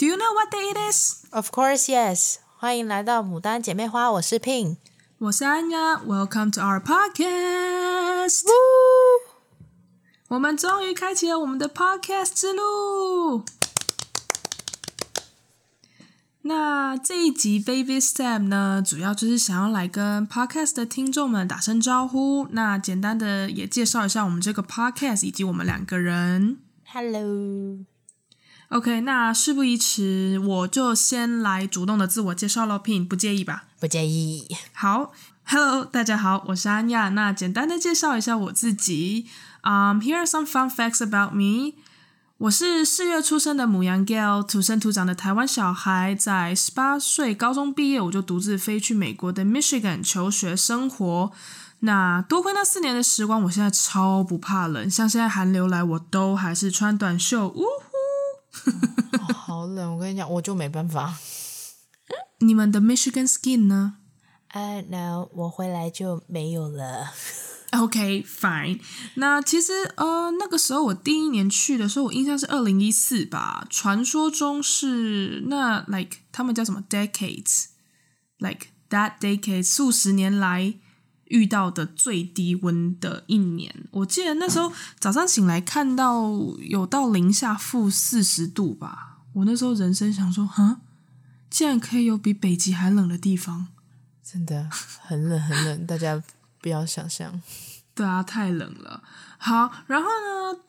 Do you know what day it is? Of course, yes. 欢迎来到牡丹姐妹花，我是 Pin，我是安雅。Welcome to our podcast。我们终于开启了我们的 podcast 之路。那这一集 Baby Step 呢，主要就是想要来跟 podcast 的听众们打声招呼。那简单的也介绍一下我们这个 podcast 以及我们两个人。Hello。OK，那事不宜迟，我就先来主动的自我介绍喽，Pin 不介意吧？不介意。好，Hello，大家好，我是安亚。那简单的介绍一下我自己。Um, here are some fun facts about me。我是四月出生的母羊 Girl，土生土长的台湾小孩。在十八岁高中毕业，我就独自飞去美国的 Michigan 求学生活。那多亏那四年的时光，我现在超不怕冷，像现在寒流来，我都还是穿短袖。呜哦、好冷，我跟你讲，我就没办法。你们的 Michigan skin 呢？哎，no，我回来就没有了。OK，fine。那其实呃，那个时候我第一年去的时候，我印象是二零一四吧。传说中是那 like 他们叫什么 decades，like that decade 数十年来。遇到的最低温的一年，我记得那时候早上醒来看到有到零下负四十度吧。我那时候人生想说，哈，竟然可以有比北极还冷的地方，真的很冷很冷，大家不要想象。对啊，太冷了。好，然后呢，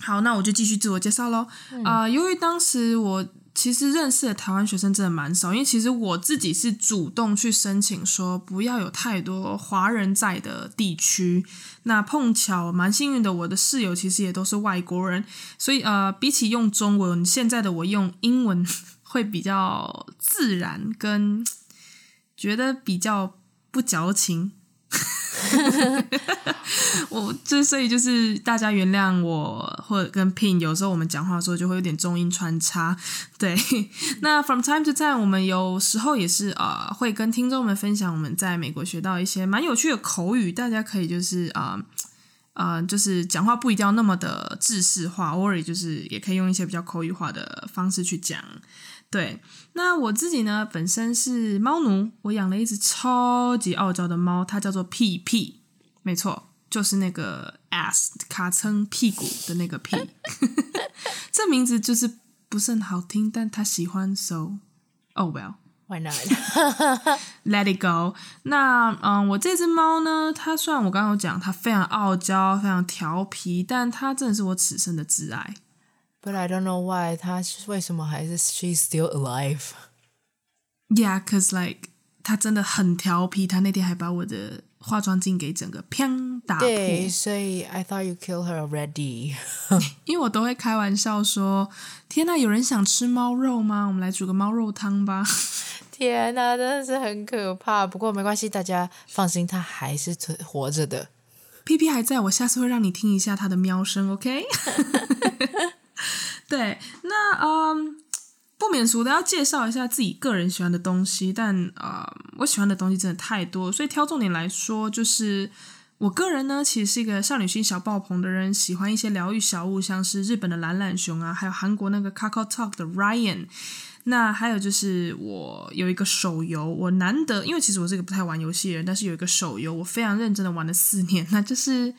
好，那我就继续自我介绍喽。啊、嗯呃，由于当时我。其实认识的台湾学生真的蛮少，因为其实我自己是主动去申请说不要有太多华人在的地区。那碰巧蛮幸运的，我的室友其实也都是外国人，所以呃，比起用中文，现在的我用英文 会比较自然，跟觉得比较不矫情。我 之所以就是大家原谅我，或者跟 Pin 有时候我们讲话的时候就会有点中英穿插。对，那 From time to time 我们有时候也是呃会跟听众们分享我们在美国学到一些蛮有趣的口语，大家可以就是啊啊、就是讲话不一定要那么的制式化，偶尔就是也可以用一些比较口语化的方式去讲。对，那我自己呢，本身是猫奴，我养了一只超级傲娇的猫，它叫做屁屁，没错，就是那个 ass 卡称屁股的那个屁，这名字就是不是很好听，但它喜欢，so oh well，why not？Let it go。那嗯，我这只猫呢，它虽然我刚刚有讲它非常傲娇、非常调皮，但它真的是我此生的挚爱。But I don't know why 他为什么还是 she's still alive? Yeah, cause like 他真的很调皮，他那天还把我的化妆镜给整个砰打破。对，所以 I thought you killed her already。因为我都会开玩笑说：“天哪，有人想吃猫肉吗？我们来煮个猫肉汤吧。”天哪，真的是很可怕。不过没关系，大家放心，他还是存活着的。屁屁还在，我下次会让你听一下他的喵声，OK？对，那嗯，不免俗的要介绍一下自己个人喜欢的东西，但啊、呃，我喜欢的东西真的太多，所以挑重点来说，就是我个人呢，其实是一个少女心小爆棚的人，喜欢一些疗愈小物，像是日本的懒懒熊啊，还有韩国那个 Kakao Talk 的 Ryan，那还有就是我有一个手游，我难得，因为其实我是一个不太玩游戏的人，但是有一个手游，我非常认真的玩了四年，那就是《恋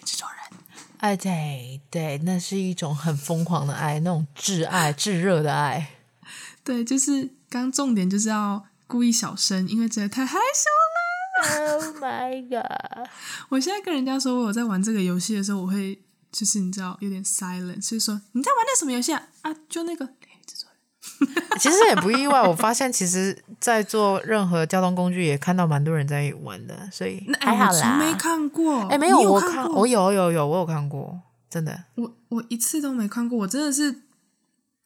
与制作人》。哎，对对，那是一种很疯狂的爱，那种挚爱、炙热的爱。对，就是刚重点就是要故意小声，因为真的太害羞了。Oh my god！我现在跟人家说我有在玩这个游戏的时候，我会就是你知道有点 silent，所以说你在玩那什么游戏啊？啊，就那个。其实也不意外，我发现其实，在做任何交通工具也看到蛮多人在玩的，所以还好啦。我没看过，哎，没有，我看，我有有有，我有看过，真的。我我一次都没看过，我真的是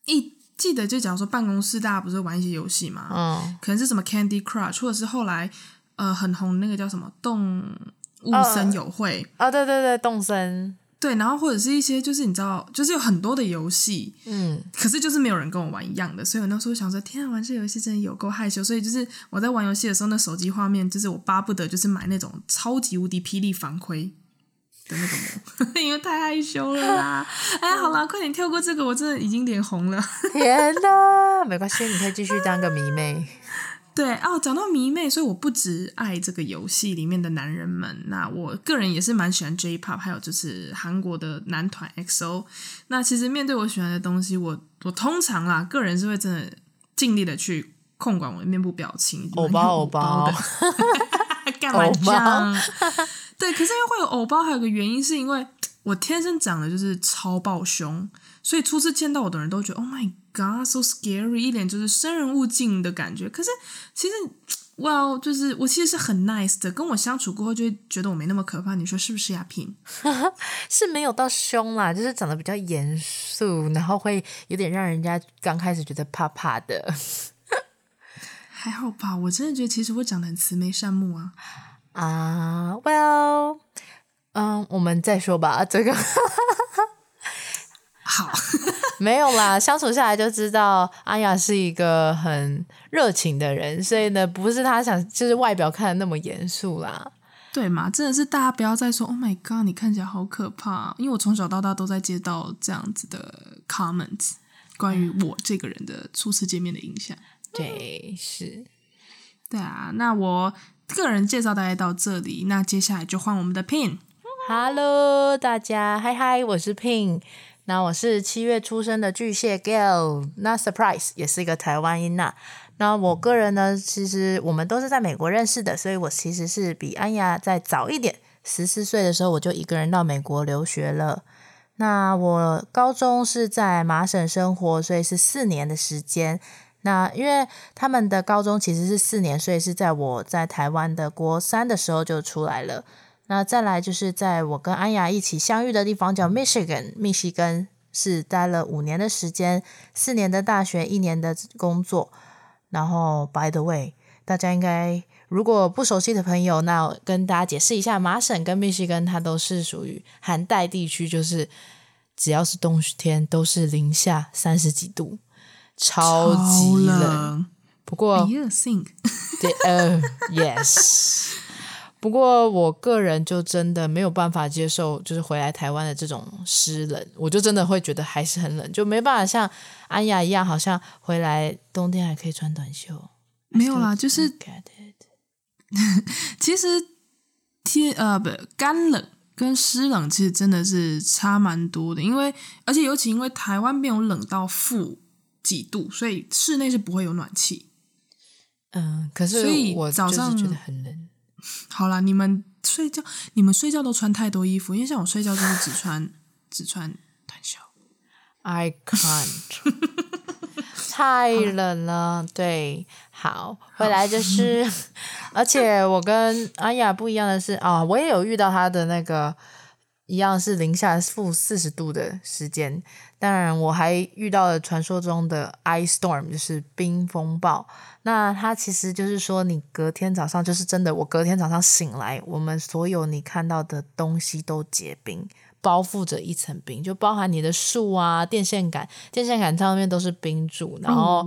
一记得就假如说办公室大家不是玩一些游戏嘛，嗯，可能是什么 Candy Crush，或者是后来呃很红那个叫什么动物森友会啊，对对对，动森。对，然后或者是一些就是你知道，就是有很多的游戏，嗯，可是就是没有人跟我玩一样的，所以我那时候想说，天啊，玩这游戏真的有够害羞。所以就是我在玩游戏的时候，那手机画面就是我巴不得就是买那种超级无敌霹雳防窥，的那个模，因为太害羞了啦。哎呀，好啦，快点跳过这个，我真的已经脸红了。天哪，没关系，你可以继续当个迷妹。对哦，讲到迷妹，所以我不只爱这个游戏里面的男人们，那我个人也是蛮喜欢 J-pop，还有就是韩国的男团 EXO。那其实面对我喜欢的东西，我我通常啦，个人是会真的尽力的去控管我的面部表情，偶包偶包的，干嘛这样？对，可是因为会有偶包，还有个原因是因为我天生长得就是超爆胸，所以初次见到我的人都觉得 Oh my。God, so scary！一脸就是生人勿近的感觉。可是其实，Well，就是我其实是很 nice 的。跟我相处过后，就会觉得我没那么可怕。你说是不是呀，Pin？是没有到凶啦，就是长得比较严肃，然后会有点让人家刚开始觉得怕怕的。还好吧，我真的觉得其实我长得很慈眉善目啊。啊、uh,，Well，嗯、um,，我们再说吧，这个。好。没有啦，相处下来就知道阿雅是一个很热情的人，所以呢，不是他想就是外表看的那么严肃啦，对嘛？真的是大家不要再说 “Oh my God”，你看起来好可怕，因为我从小到大都在接到这样子的 comments，关于我这个人的初次见面的印象。对，是，对啊。那我个人介绍大概到这里，那接下来就换我们的 Pin。Hello，大家，嗨嗨，我是 Pin。那我是七月出生的巨蟹 girl，那 Surprise 也是一个台湾音呐。那我个人呢，其实我们都是在美国认识的，所以我其实是比安雅再早一点，十四岁的时候我就一个人到美国留学了。那我高中是在麻省生活，所以是四年的时间。那因为他们的高中其实是四年，所以是在我在台湾的国三的时候就出来了。那再来就是在我跟安雅一起相遇的地方叫 Michigan，密西根是待了五年的时间，四年的大学，一年的工作。然后 By the way，大家应该如果不熟悉的朋友，那跟大家解释一下，麻省跟密西根它都是属于寒带地区，就是只要是冬天都是零下三十几度，超级冷。不过，think，对，呃、uh,，yes。不过我个人就真的没有办法接受，就是回来台湾的这种湿冷，我就真的会觉得还是很冷，就没办法像安雅一样，好像回来冬天还可以穿短袖。没有啦，就是 其实天呃不干冷跟湿冷其实真的是差蛮多的，因为而且尤其因为台湾没有冷到负几度，所以室内是不会有暖气。嗯，可是我早上觉得很冷。好啦，你们睡觉，你们睡觉都穿太多衣服，因为像我睡觉就是只穿只穿短袖。I can't，太冷了。对，好，回来就是，而且我跟阿雅不一样的是啊，我也有遇到他的那个一样是零下负四十度的时间。当然，我还遇到了传说中的 ice storm，就是冰风暴。那它其实就是说，你隔天早上就是真的，我隔天早上醒来，我们所有你看到的东西都结冰，包覆着一层冰，就包含你的树啊、电线杆，电线杆上面都是冰柱，然后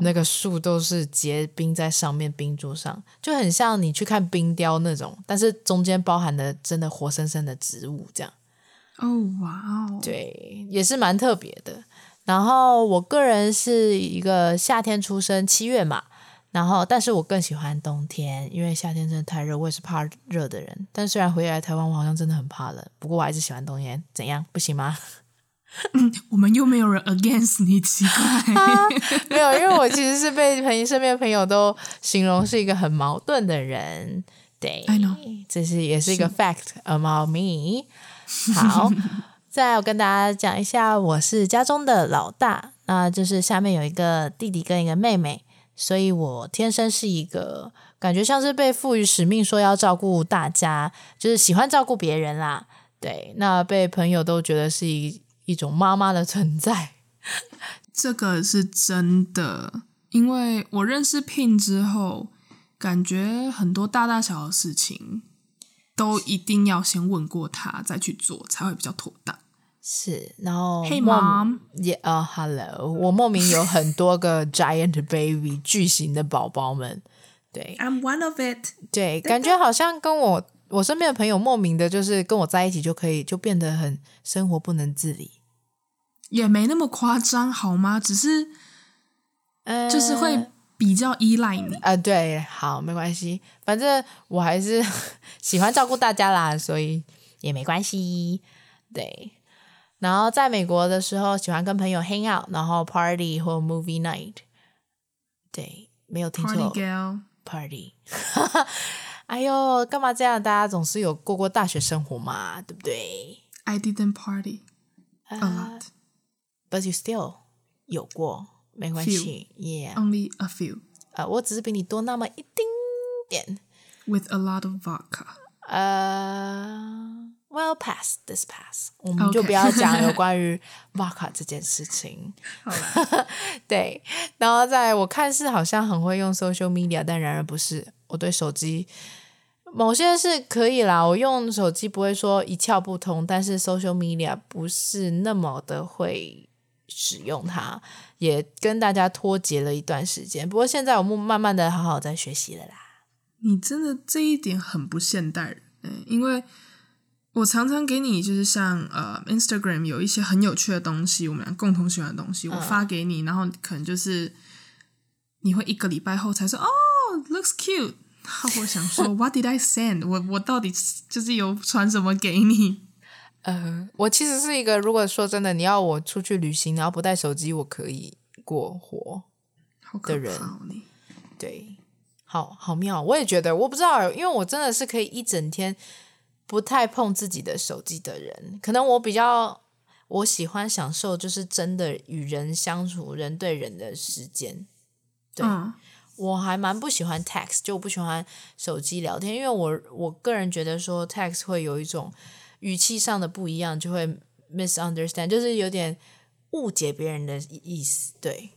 那个树都是结冰在上面，冰柱上就很像你去看冰雕那种，但是中间包含的真的活生生的植物这样。哦，哇哦，对，也是蛮特别的。然后我个人是一个夏天出生，七月嘛。然后，但是我更喜欢冬天，因为夏天真的太热，我也是怕热的人。但虽然回来台湾，我好像真的很怕冷，不过我还是喜欢冬天。怎样？不行吗？嗯，我们又没有人 against 你，奇怪。啊，没有，因为我其实是被朋友身边的朋友都形容是一个很矛盾的人。对，I know，这是也是一个 fact about me。好，再来我跟大家讲一下，我是家中的老大，那就是下面有一个弟弟跟一个妹妹，所以我天生是一个感觉像是被赋予使命，说要照顾大家，就是喜欢照顾别人啦。对，那被朋友都觉得是一一种妈妈的存在，这个是真的，因为我认识 Pin 之后，感觉很多大大小小的事情。都一定要先问过他再去做，才会比较妥当。是，然后，Hey mom，也啊、yeah, uh,，Hello，我莫名有很多个 giant baby 巨型的宝宝们。对，I'm one of it。对，感觉好像跟我我身边的朋友莫名的，就是跟我在一起就可以就变得很生活不能自理，也没那么夸张好吗？只是，呃，就是会比较依赖你啊、呃。对，好，没关系，反正我还是 喜欢照顾大家啦，所以也没关系。对，然后在美国的时候，喜欢跟朋友 hang out，然后 party 或 movie night。对，没有听错，party girl，party。哎呦，干嘛这样？大家总是有过过大学生活嘛，对不对？I didn't party a lot, uh, but you still 有过，没关系 Yeah, only a few. 呃，uh, 我只是比你多那么一丁点。With a lot of vodka. 呃、 uh,，Well, pass this pass，我们就不要讲有关于 vodka 这件事情。对，然后在我看似好像很会用 social media，但然而不是。我对手机某些是可以啦，我用手机不会说一窍不通，但是 social media 不是那么的会使用它，也跟大家脱节了一段时间。不过现在我们慢慢的好好在学习了啦。你真的这一点很不现代人，嗯，因为我常常给你就是像呃 Instagram 有一些很有趣的东西，我们俩共同喜欢的东西，我发给你，嗯，然后可能就是你会一个礼拜后才说哦。Looks cute。我想说，What did I send？我我到底就是有传什么给你？呃，我其实是一个，如果说真的，你要我出去旅行，然后不带手机，我可以过活的人。对，好好妙。我也觉得，我不知道，因为我真的是可以一整天不太碰自己的手机的人。可能我比较，我喜欢享受就是真的与人相处，人对人的时间。对。嗯我还蛮不喜欢 text，就不喜欢手机聊天，因为我我个人觉得说 text 会有一种语气上的不一样，就会 misunderstand，就是有点误解别人的意思，对，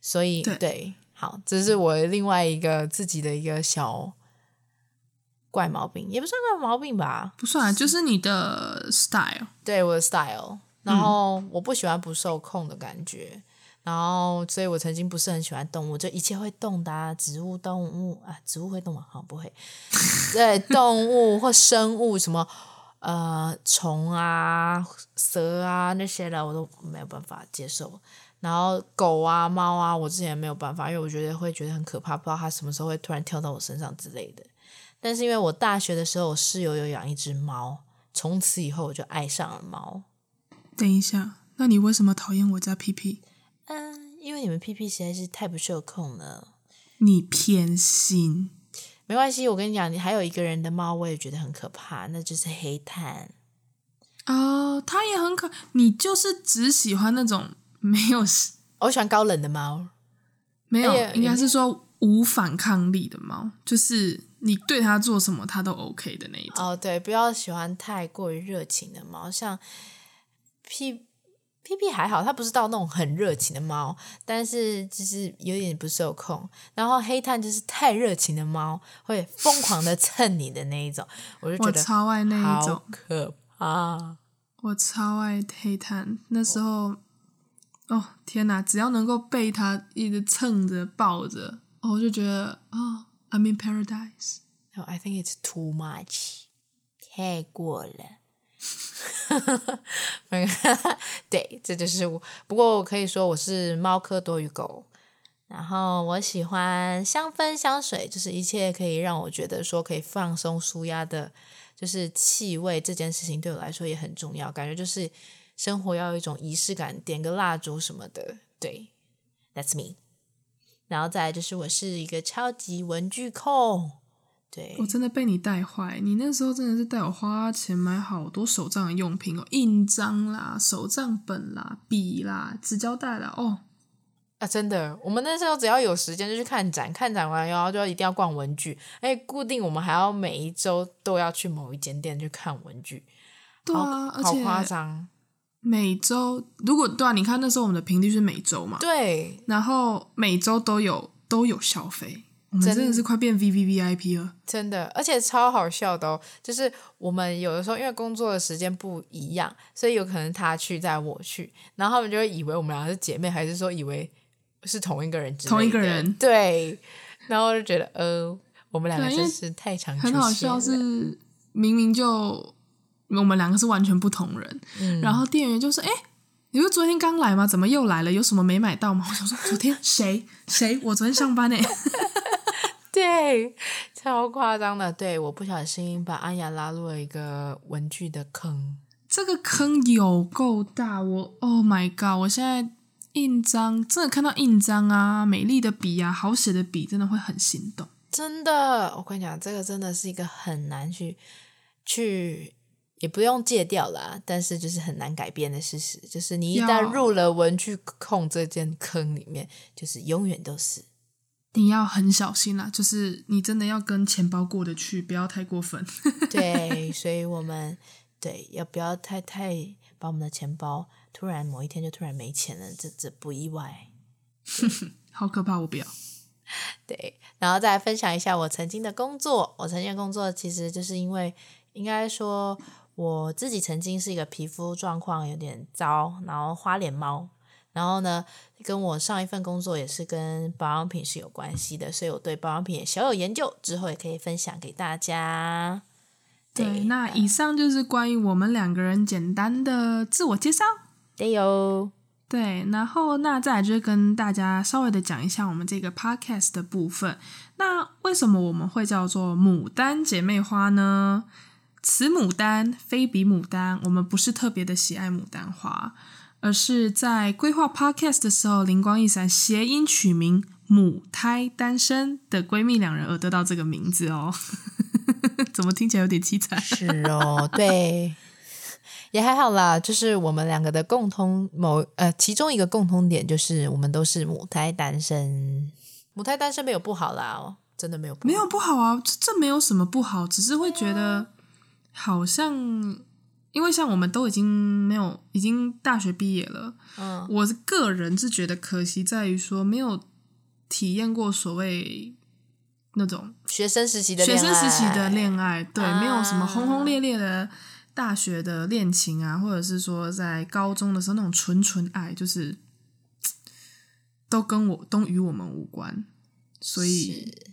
所以对，对，好，这是我另外一个自己的一个小怪毛病，也不算怪毛病吧，不算，就是你的 style，对，我的 style，然后我不喜欢不受控的感觉。然后，所以我曾经不是很喜欢动物，就一切会动的啊，植物、动物啊，植物会动吗？好，不会。对，动物或生物，什么呃虫啊、蛇啊那些的，我都没有办法接受。然后狗啊、猫啊，我之前没有办法，因为我觉得会觉得很可怕，不知道它什么时候会突然跳到我身上之类的。但是因为我大学的时候，我室友有养一只猫，从此以后我就爱上了猫。等一下，那你为什么讨厌我家屁屁？嗯，因为你们屁屁实在是太不受控了。你偏心，没关系。我跟你讲，你还有一个人的猫，我也觉得很可怕，那就是黑炭。哦，它也很可。你就是只喜欢那种没有，我喜欢高冷的猫。没有，应该是说无反抗力的猫，就是你对它做什么，它都 OK 的那一种。哦，对，不要喜欢太过于热情的猫，像屁。屁屁还好，它不是到那种很热情的猫，但是就是有点不受控。然后黑炭就是太热情的猫，会疯狂的蹭你的那一种，我就觉得超爱那一种，可怕。我超爱黑炭，那时候哦天哪，只要能够被它一直蹭着抱着，哦，我就觉得哦，I'm in paradise。No, I think it's too much，太过了。对，这就是我。不过我可以说我是猫科多于狗。然后我喜欢香氛香水，就是一切可以让我觉得说可以放松舒压的，就是气味这件事情对我来说也很重要。感觉就是生活要有一种仪式感，点个蜡烛什么的。对，That's me。然后再来就是我是一个超级文具控。对，我真的被你带坏，你那时候真的是带我花钱买好多手账的用品哦，印章啦、手账本啦、笔啦、纸胶带啦，哦，啊，真的，我们那时候只要有时间就去看展，看展完然后就要一定要逛文具，哎，固定我们还要每一周都要去某一间店去看文具，对啊，好夸张，每周如果对啊，你看那时候我们的频率是每周嘛，对，然后每周都有都有消费。我们真的是快变 V V V I P 了，真的，而且超好笑的哦。就是我们有的时候因为工作的时间不一样，所以有可能他去，再我去，然后他们就会以为我们俩是姐妹，还是说以为是同一个人？同一个人，对。然后就觉得，呃，我们两个真是太常出现了。很好笑是，明明就我们两个是完全不同人，嗯、然后店员就说：“哎、欸，你不是昨天刚来吗？怎么又来了？有什么没买到吗？”我想说：“昨天谁谁？我昨天上班呢。”对，超夸张的。对，我不小心把安雅拉入了一个文具的坑。这个坑有够大，我 Oh my God！我现在印章真的看到印章啊，美丽的笔啊，好写的笔，真的会很心动。真的，我跟你讲，这个真的是一个很难去去，也不用戒掉啦，但是就是很难改变的事实，就是你一旦入了文具控这件坑里面，就是永远都是。你要很小心啦，就是你真的要跟钱包过得去，不要太过分。对，所以我们。对，要不要太太把我们的钱包突然某一天就突然没钱了？这这不意外。好可怕，我不要。对，然后再来分享一下我曾经的工作。我曾经的工作其实就是因为，应该说我自己曾经是一个皮肤状况有点糟，然后花脸猫。然后呢，跟我上一份工作也是跟保养品是有关系的，所以我对保养品也小有研究，之后也可以分享给大家。对，那以上就是关于我们两个人简单的自我介绍。对哟，对，然后那再来就是跟大家稍微的讲一下我们这个 podcast 的部分。那为什么我们会叫做牡丹姐妹花呢？此牡丹非彼牡丹，我们不是特别的喜爱牡丹花，而是在规划 podcast 的时候灵光一闪，谐音取名“母胎单身”的闺蜜两人而得到这个名字哦。怎么听起来有点凄惨？是哦，对，也还好啦。就是我们两个的共通某呃，其中一个共通点就是我们都是母胎单身。母胎单身没有不好啦，哦，真的没有不好，没有不好啊，这这没有什么不好，只是会觉得好像，因为像我们都已经没有，已经大学毕业了。嗯，我个人是觉得可惜在于说没有体验过所谓。那种学生时期的学生时期的恋爱，对，啊、没有什么轰轰烈烈的大学的恋情啊，或者是说在高中的时候那种纯纯爱，就是都跟我都与我们无关，所以是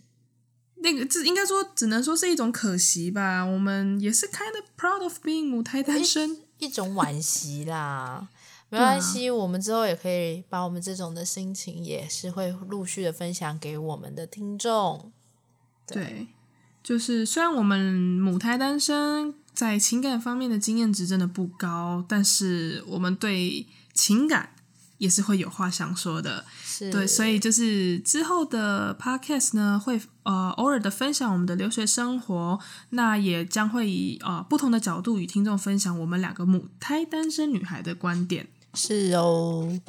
那个这应该说只能说是一种可惜吧。我们也是 kind of proud of being 母胎单身，一种惋惜啦。没关系，啊、我们之后也可以把我们这种的心情，也是会陆续的分享给我们的听众。对，就是虽然我们母胎单身，在情感方面的经验值真的不高，但是我们对情感也是会有话想说的。是对，所以就是之后的 podcast 呢，会呃偶尔的分享我们的留学生活，那也将会以呃不同的角度与听众分享我们两个母胎单身女孩的观点。是哦。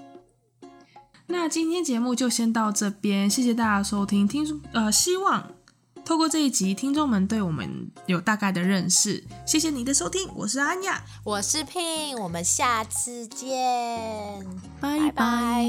那今天节目就先到这边，谢谢大家收听。听呃，希望。透过这一集，听众们对我们有大概的认识。谢谢你的收听，我是安雅，我是 Pin，我们下次见，拜拜。